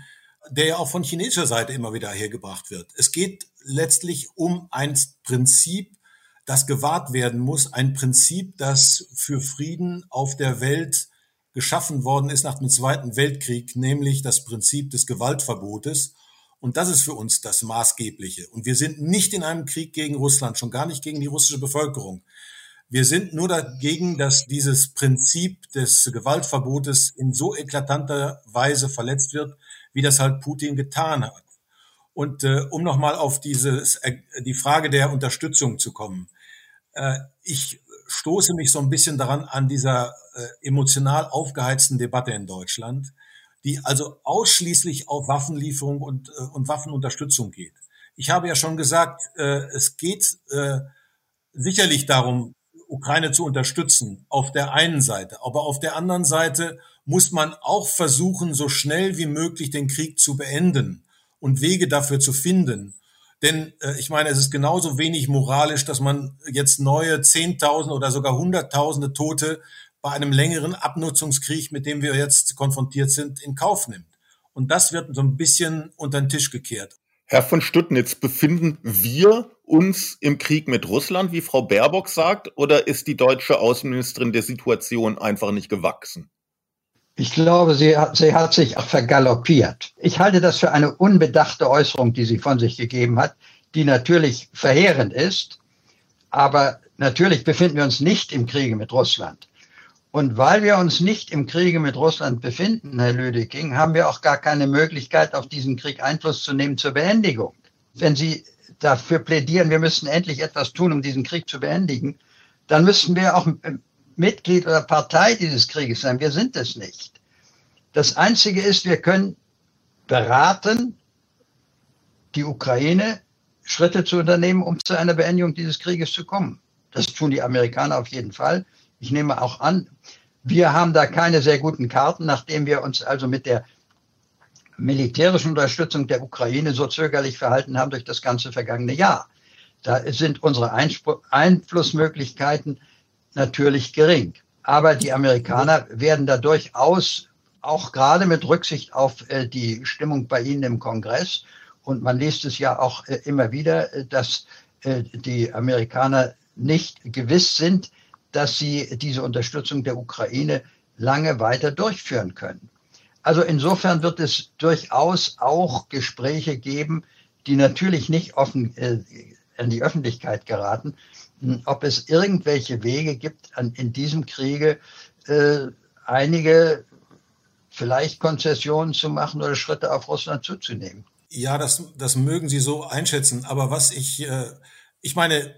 der ja auch von chinesischer Seite immer wieder hergebracht wird. Es geht letztlich um ein Prinzip, das gewahrt werden muss, ein Prinzip, das für Frieden auf der Welt geschaffen worden ist nach dem Zweiten Weltkrieg, nämlich das Prinzip des Gewaltverbotes. Und das ist für uns das Maßgebliche. Und wir sind nicht in einem Krieg gegen Russland, schon gar nicht gegen die russische Bevölkerung. Wir sind nur dagegen, dass dieses Prinzip des Gewaltverbotes in so eklatanter Weise verletzt wird, wie das halt Putin getan hat. Und äh, um nochmal auf dieses, äh, die Frage der Unterstützung zu kommen. Äh, ich stoße mich so ein bisschen daran an dieser äh, emotional aufgeheizten Debatte in Deutschland, die also ausschließlich auf Waffenlieferung und, äh, und Waffenunterstützung geht. Ich habe ja schon gesagt, äh, es geht äh, sicherlich darum, Ukraine zu unterstützen, auf der einen Seite. Aber auf der anderen Seite muss man auch versuchen, so schnell wie möglich den Krieg zu beenden und Wege dafür zu finden. Denn äh, ich meine, es ist genauso wenig moralisch, dass man jetzt neue Zehntausende oder sogar Hunderttausende Tote bei einem längeren Abnutzungskrieg, mit dem wir jetzt konfrontiert sind, in Kauf nimmt. Und das wird so ein bisschen unter den Tisch gekehrt. Herr von Stuttnitz, befinden wir uns im Krieg mit Russland, wie Frau Baerbock sagt, oder ist die deutsche Außenministerin der Situation einfach nicht gewachsen? Ich glaube, sie hat, sie hat sich vergaloppiert. Ich halte das für eine unbedachte Äußerung, die sie von sich gegeben hat, die natürlich verheerend ist. Aber natürlich befinden wir uns nicht im Kriege mit Russland. Und weil wir uns nicht im Kriege mit Russland befinden, Herr Lüdeking, haben wir auch gar keine Möglichkeit, auf diesen Krieg Einfluss zu nehmen zur Beendigung. Wenn Sie dafür plädieren, wir müssen endlich etwas tun, um diesen Krieg zu beendigen, dann müssten wir auch Mitglied oder Partei dieses Krieges sein. Wir sind es nicht. Das Einzige ist, wir können beraten, die Ukraine Schritte zu unternehmen, um zu einer Beendigung dieses Krieges zu kommen. Das tun die Amerikaner auf jeden Fall. Ich nehme auch an, wir haben da keine sehr guten Karten, nachdem wir uns also mit der militärischen Unterstützung der Ukraine so zögerlich verhalten haben durch das ganze vergangene Jahr. Da sind unsere Einflussmöglichkeiten natürlich gering. Aber die Amerikaner werden da durchaus, auch gerade mit Rücksicht auf äh, die Stimmung bei ihnen im Kongress, und man liest es ja auch äh, immer wieder, äh, dass die Amerikaner nicht gewiss sind, dass sie diese Unterstützung der Ukraine lange weiter durchführen können. Also insofern wird es durchaus auch Gespräche geben, die natürlich nicht offen äh, in die Öffentlichkeit geraten, ob es irgendwelche Wege gibt, an, in diesem Kriege äh, einige vielleicht Konzessionen zu machen oder Schritte auf Russland zuzunehmen. Ja, das, das mögen Sie so einschätzen. Aber was ich, äh, ich meine,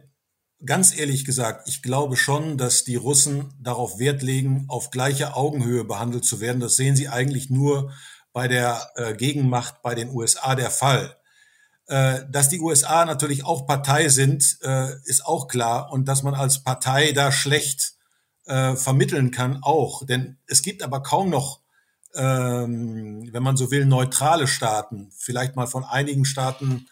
Ganz ehrlich gesagt, ich glaube schon, dass die Russen darauf Wert legen, auf gleicher Augenhöhe behandelt zu werden. Das sehen sie eigentlich nur bei der äh, Gegenmacht bei den USA der Fall. Äh, dass die USA natürlich auch Partei sind, äh, ist auch klar. Und dass man als Partei da schlecht äh, vermitteln kann, auch. Denn es gibt aber kaum noch, ähm, wenn man so will, neutrale Staaten. Vielleicht mal von einigen Staaten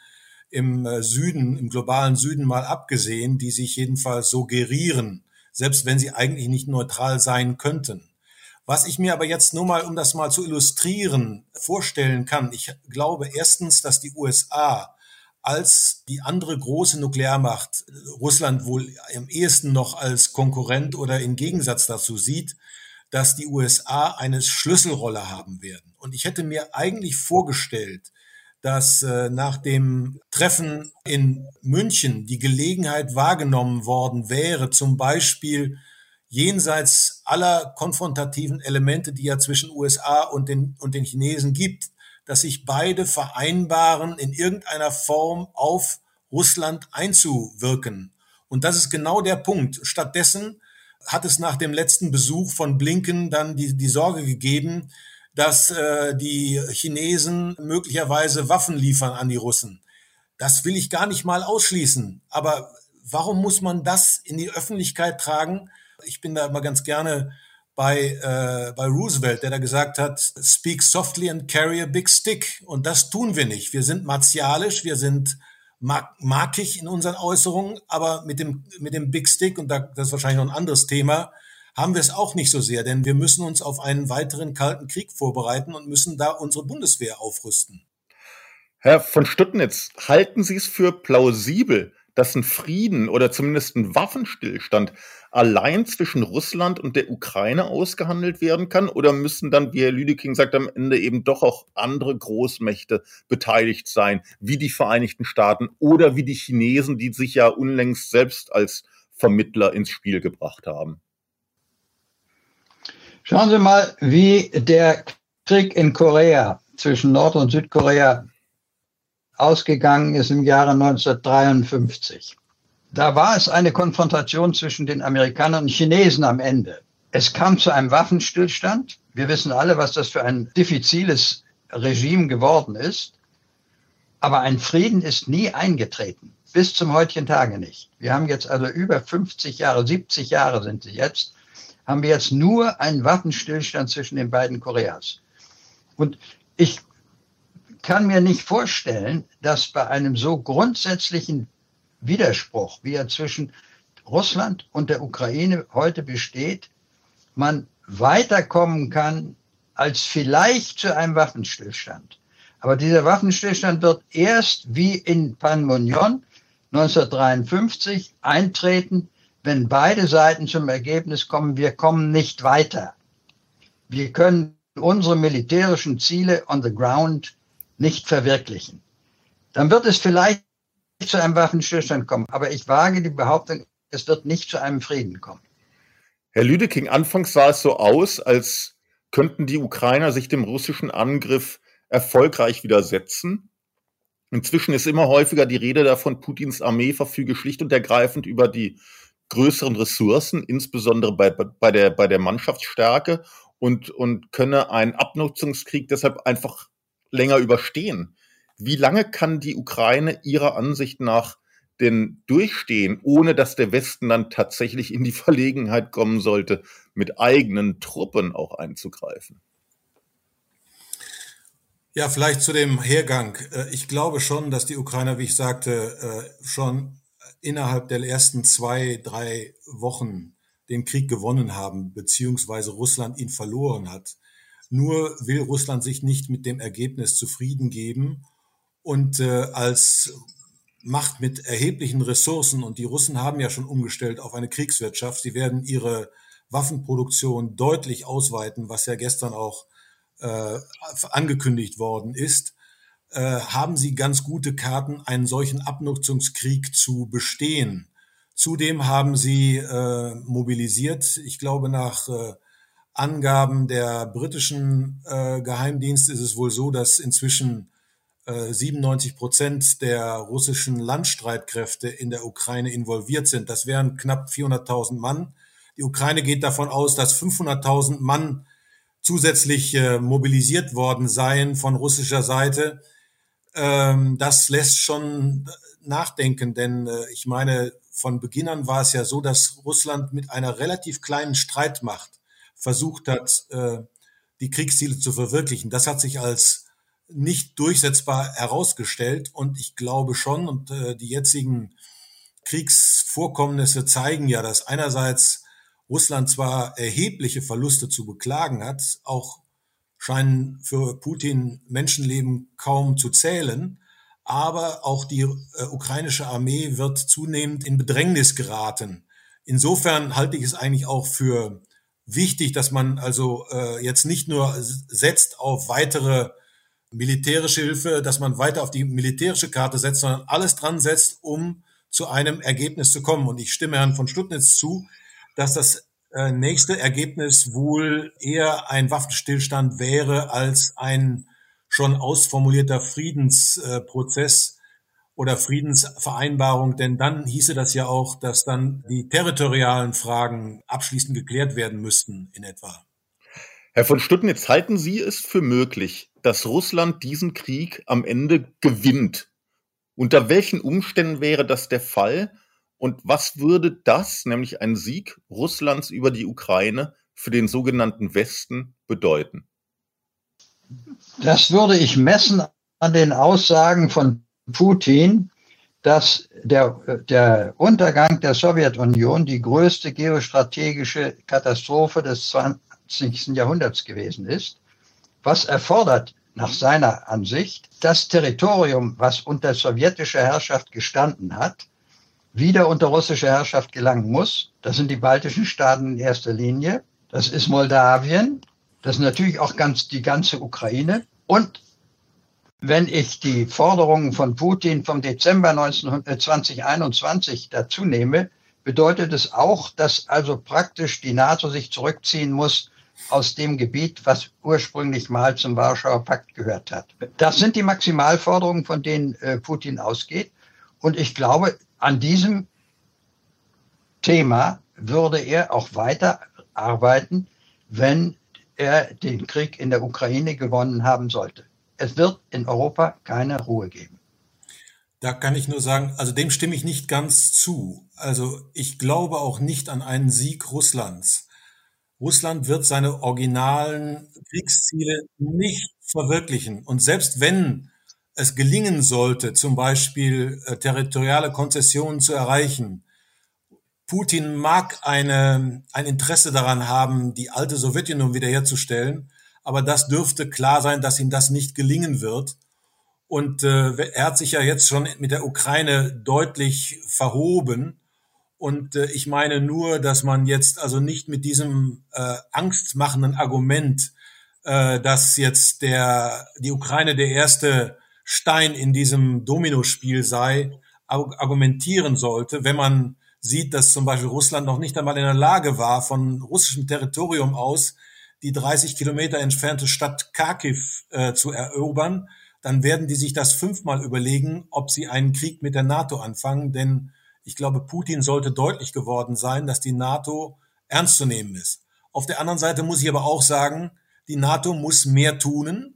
im Süden, im globalen Süden mal abgesehen, die sich jedenfalls so gerieren, selbst wenn sie eigentlich nicht neutral sein könnten. Was ich mir aber jetzt nur mal, um das mal zu illustrieren, vorstellen kann, ich glaube erstens, dass die USA als die andere große Nuklearmacht Russland wohl am ehesten noch als Konkurrent oder im Gegensatz dazu sieht, dass die USA eine Schlüsselrolle haben werden. Und ich hätte mir eigentlich vorgestellt, dass äh, nach dem Treffen in München die Gelegenheit wahrgenommen worden wäre, zum Beispiel jenseits aller konfrontativen Elemente, die ja zwischen USA und den, und den Chinesen gibt, dass sich beide vereinbaren, in irgendeiner Form auf Russland einzuwirken. Und das ist genau der Punkt. Stattdessen hat es nach dem letzten Besuch von Blinken dann die, die Sorge gegeben, dass äh, die Chinesen möglicherweise Waffen liefern an die Russen. Das will ich gar nicht mal ausschließen. Aber warum muss man das in die Öffentlichkeit tragen? Ich bin da immer ganz gerne bei, äh, bei Roosevelt, der da gesagt hat, speak softly and carry a big stick. Und das tun wir nicht. Wir sind martialisch, wir sind markig in unseren Äußerungen, aber mit dem, mit dem Big Stick, und da, das ist wahrscheinlich noch ein anderes Thema, haben wir es auch nicht so sehr, denn wir müssen uns auf einen weiteren Kalten Krieg vorbereiten und müssen da unsere Bundeswehr aufrüsten. Herr von Stuttnitz, halten Sie es für plausibel, dass ein Frieden oder zumindest ein Waffenstillstand allein zwischen Russland und der Ukraine ausgehandelt werden kann? Oder müssen dann, wie Herr Lüdeking sagt, am Ende eben doch auch andere Großmächte beteiligt sein, wie die Vereinigten Staaten oder wie die Chinesen, die sich ja unlängst selbst als Vermittler ins Spiel gebracht haben? Schauen Sie mal, wie der Krieg in Korea zwischen Nord- und Südkorea ausgegangen ist im Jahre 1953. Da war es eine Konfrontation zwischen den Amerikanern und Chinesen am Ende. Es kam zu einem Waffenstillstand. Wir wissen alle, was das für ein diffiziles Regime geworden ist. Aber ein Frieden ist nie eingetreten. Bis zum heutigen Tage nicht. Wir haben jetzt also über 50 Jahre, 70 Jahre sind sie jetzt, haben wir jetzt nur einen Waffenstillstand zwischen den beiden Koreas. Und ich kann mir nicht vorstellen, dass bei einem so grundsätzlichen Widerspruch, wie er zwischen Russland und der Ukraine heute besteht, man weiterkommen kann als vielleicht zu einem Waffenstillstand. Aber dieser Waffenstillstand wird erst wie in Panmunjom 1953 eintreten, wenn beide Seiten zum Ergebnis kommen, wir kommen nicht weiter. Wir können unsere militärischen Ziele on the ground nicht verwirklichen. Dann wird es vielleicht zu einem Waffenstillstand kommen. Aber ich wage die Behauptung, es wird nicht zu einem Frieden kommen. Herr Lüdeking, anfangs sah es so aus, als könnten die Ukrainer sich dem russischen Angriff erfolgreich widersetzen. Inzwischen ist immer häufiger die Rede davon, Putins Armee verfüge schlicht und ergreifend über die größeren Ressourcen, insbesondere bei, bei, der, bei der Mannschaftsstärke und, und könne einen Abnutzungskrieg deshalb einfach länger überstehen. Wie lange kann die Ukraine ihrer Ansicht nach denn durchstehen, ohne dass der Westen dann tatsächlich in die (laughs) Verlegenheit kommen sollte, mit eigenen Truppen auch einzugreifen? Ja, vielleicht zu dem Hergang. Äh, ich glaube schon, dass die Ukrainer, wie ich sagte, äh, schon innerhalb der ersten zwei, drei Wochen den Krieg gewonnen haben, beziehungsweise Russland ihn verloren hat. Nur will Russland sich nicht mit dem Ergebnis zufrieden geben und äh, als Macht mit erheblichen Ressourcen, und die Russen haben ja schon umgestellt auf eine Kriegswirtschaft, sie werden ihre Waffenproduktion deutlich ausweiten, was ja gestern auch äh, angekündigt worden ist, äh, haben sie ganz gute Karten, einen solchen Abnutzungskrieg zu bestehen. Zudem haben sie äh, mobilisiert, ich glaube nach äh, Angaben der britischen äh, Geheimdienste ist es wohl so, dass inzwischen 97 äh, Prozent der russischen Landstreitkräfte in der Ukraine involviert sind. Das wären knapp 400.000 Mann. Die Ukraine geht davon aus, dass 500.000 Mann zusätzlich äh, mobilisiert worden seien von russischer Seite. Ähm, das lässt schon nachdenken, denn äh, ich meine, von Beginn an war es ja so, dass Russland mit einer relativ kleinen Streitmacht versucht hat, äh, die Kriegsziele zu verwirklichen. Das hat sich als nicht durchsetzbar herausgestellt und ich glaube schon, und äh, die jetzigen Kriegsvorkommnisse zeigen ja, dass einerseits Russland zwar erhebliche Verluste zu beklagen hat, auch scheinen für Putin Menschenleben kaum zu zählen, aber auch die äh, ukrainische Armee wird zunehmend in Bedrängnis geraten. Insofern halte ich es eigentlich auch für wichtig, dass man also äh, jetzt nicht nur setzt auf weitere militärische Hilfe, dass man weiter auf die militärische Karte setzt, sondern alles dran setzt, um zu einem Ergebnis zu kommen. Und ich stimme Herrn von Stuttnitz zu, dass das äh, nächste Ergebnis wohl eher ein Waffenstillstand wäre als ein schon ausformulierter Friedensprozess oder Friedensvereinbarung, denn dann hieße das ja auch, dass dann die territorialen Fragen abschließend geklärt werden müssten in etwa. Herr von Stuttnitz, halten Sie es für möglich, dass Russland diesen Krieg am Ende gewinnt? Unter welchen Umständen wäre das der Fall? Und was würde das, nämlich ein Sieg Russlands über die Ukraine, für den sogenannten Westen bedeuten? Das würde ich messen an den Aussagen von Putin, dass der, der Untergang der Sowjetunion die größte geostrategische Katastrophe des 20. Jahrhunderts gewesen ist. Was erfordert nach seiner Ansicht das Territorium, was unter sowjetischer Herrschaft gestanden hat, wieder unter russische Herrschaft gelangen muss. Das sind die baltischen Staaten in erster Linie. Das ist Moldawien. Das ist natürlich auch ganz die ganze Ukraine. Und wenn ich die Forderungen von Putin vom Dezember 2021 dazu nehme, bedeutet es auch, dass also praktisch die NATO sich zurückziehen muss aus dem Gebiet, was ursprünglich mal zum Warschauer Pakt gehört hat. Das sind die Maximalforderungen, von denen äh, Putin ausgeht. Und ich glaube, an diesem Thema würde er auch weiter arbeiten, wenn er den Krieg in der Ukraine gewonnen haben sollte. Es wird in Europa keine Ruhe geben. Da kann ich nur sagen, also dem stimme ich nicht ganz zu. Also ich glaube auch nicht an einen Sieg Russlands. Russland wird seine originalen Kriegsziele nicht verwirklichen. Und selbst wenn es gelingen sollte, zum Beispiel äh, territoriale Konzessionen zu erreichen, Putin mag eine, ein Interesse daran haben, die alte Sowjetunion wiederherzustellen, aber das dürfte klar sein, dass ihm das nicht gelingen wird. Und äh, er hat sich ja jetzt schon mit der Ukraine deutlich verhoben. Und äh, ich meine nur, dass man jetzt also nicht mit diesem äh, angstmachenden Argument, äh, dass jetzt der, die Ukraine der erste Stein in diesem Dominospiel sei, argumentieren sollte, wenn man sieht, dass zum Beispiel Russland noch nicht einmal in der Lage war, von russischem Territorium aus die 30 Kilometer entfernte Stadt Kharkiv äh, zu erobern, dann werden die sich das fünfmal überlegen, ob sie einen Krieg mit der NATO anfangen. Denn ich glaube, Putin sollte deutlich geworden sein, dass die NATO ernst zu nehmen ist. Auf der anderen Seite muss ich aber auch sagen, die NATO muss mehr tun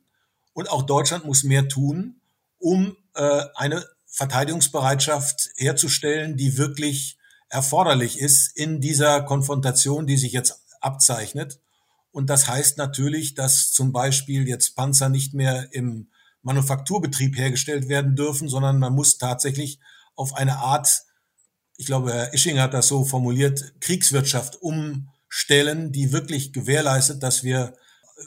und auch Deutschland muss mehr tun, um äh, eine Verteidigungsbereitschaft herzustellen, die wirklich erforderlich ist in dieser Konfrontation, die sich jetzt abzeichnet. Und das heißt natürlich, dass zum Beispiel jetzt Panzer nicht mehr im Manufakturbetrieb hergestellt werden dürfen, sondern man muss tatsächlich auf eine Art, ich glaube, Herr Isching hat das so formuliert, Kriegswirtschaft umstellen, die wirklich gewährleistet, dass wir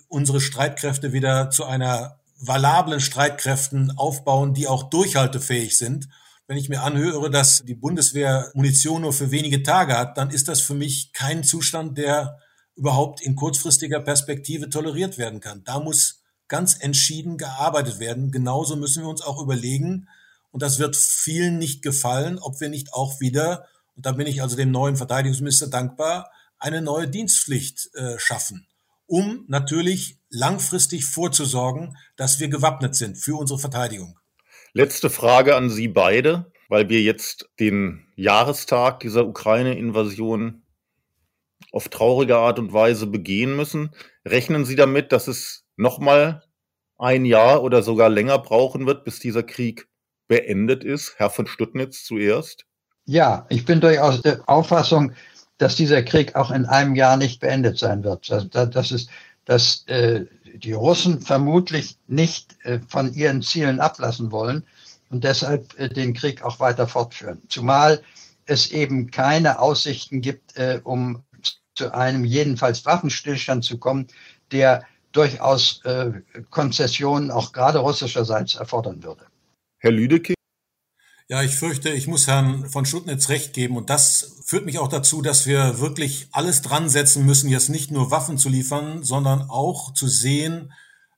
unsere Streitkräfte wieder zu einer valablen Streitkräften aufbauen, die auch durchhaltefähig sind. Wenn ich mir anhöre, dass die Bundeswehr Munition nur für wenige Tage hat, dann ist das für mich kein Zustand, der überhaupt in kurzfristiger Perspektive toleriert werden kann. Da muss ganz entschieden gearbeitet werden. Genauso müssen wir uns auch überlegen, und das wird vielen nicht gefallen, ob wir nicht auch wieder, und da bin ich also dem neuen Verteidigungsminister dankbar, eine neue Dienstpflicht äh, schaffen um natürlich langfristig vorzusorgen, dass wir gewappnet sind für unsere Verteidigung. Letzte Frage an Sie beide, weil wir jetzt den Jahrestag dieser Ukraine-Invasion auf traurige Art und Weise begehen müssen. Rechnen Sie damit, dass es nochmal ein Jahr oder sogar länger brauchen wird, bis dieser Krieg beendet ist? Herr von Stuttnitz zuerst. Ja, ich bin durchaus der Auffassung, dass dieser Krieg auch in einem Jahr nicht beendet sein wird. Das, das ist, dass äh, die Russen vermutlich nicht äh, von ihren Zielen ablassen wollen und deshalb äh, den Krieg auch weiter fortführen. Zumal es eben keine Aussichten gibt, äh, um zu einem jedenfalls Waffenstillstand zu kommen, der durchaus äh, Konzessionen auch gerade russischerseits erfordern würde. Herr Lüdecke? Ja, ich fürchte, ich muss Herrn von Schutnitz recht geben. Und das führt mich auch dazu, dass wir wirklich alles dran setzen müssen, jetzt nicht nur Waffen zu liefern, sondern auch zu sehen,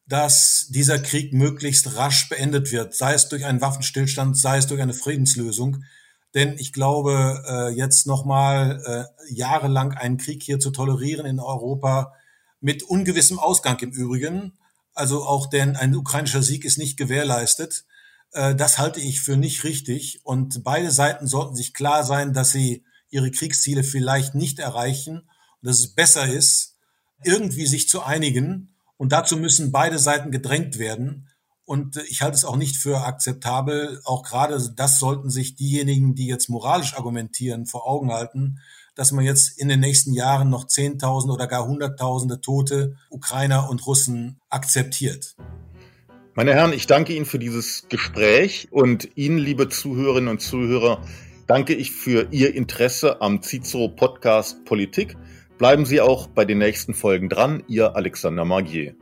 dass dieser Krieg möglichst rasch beendet wird, sei es durch einen Waffenstillstand, sei es durch eine Friedenslösung. Denn ich glaube, äh, jetzt nochmal äh, jahrelang einen Krieg hier zu tolerieren in Europa, mit ungewissem Ausgang im Übrigen, also auch denn ein ukrainischer Sieg ist nicht gewährleistet, äh, das halte ich für nicht richtig. Und beide Seiten sollten sich klar sein, dass sie ihre Kriegsziele vielleicht nicht erreichen und dass es besser ist, irgendwie sich zu einigen. Und dazu müssen beide Seiten gedrängt werden. Und ich halte es auch nicht für akzeptabel. Auch gerade das sollten sich diejenigen, die jetzt moralisch argumentieren, vor Augen halten, dass man jetzt in den nächsten Jahren noch Zehntausende oder gar Hunderttausende Tote Ukrainer und Russen akzeptiert. Meine Herren, ich danke Ihnen für dieses Gespräch und Ihnen, liebe Zuhörerinnen und Zuhörer, danke ich für Ihr Interesse am Cicero Podcast Politik. Bleiben Sie auch bei den nächsten Folgen dran, Ihr Alexander Magier.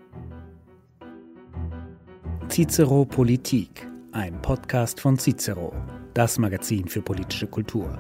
Cicero Politik, ein Podcast von Cicero, das Magazin für politische Kultur.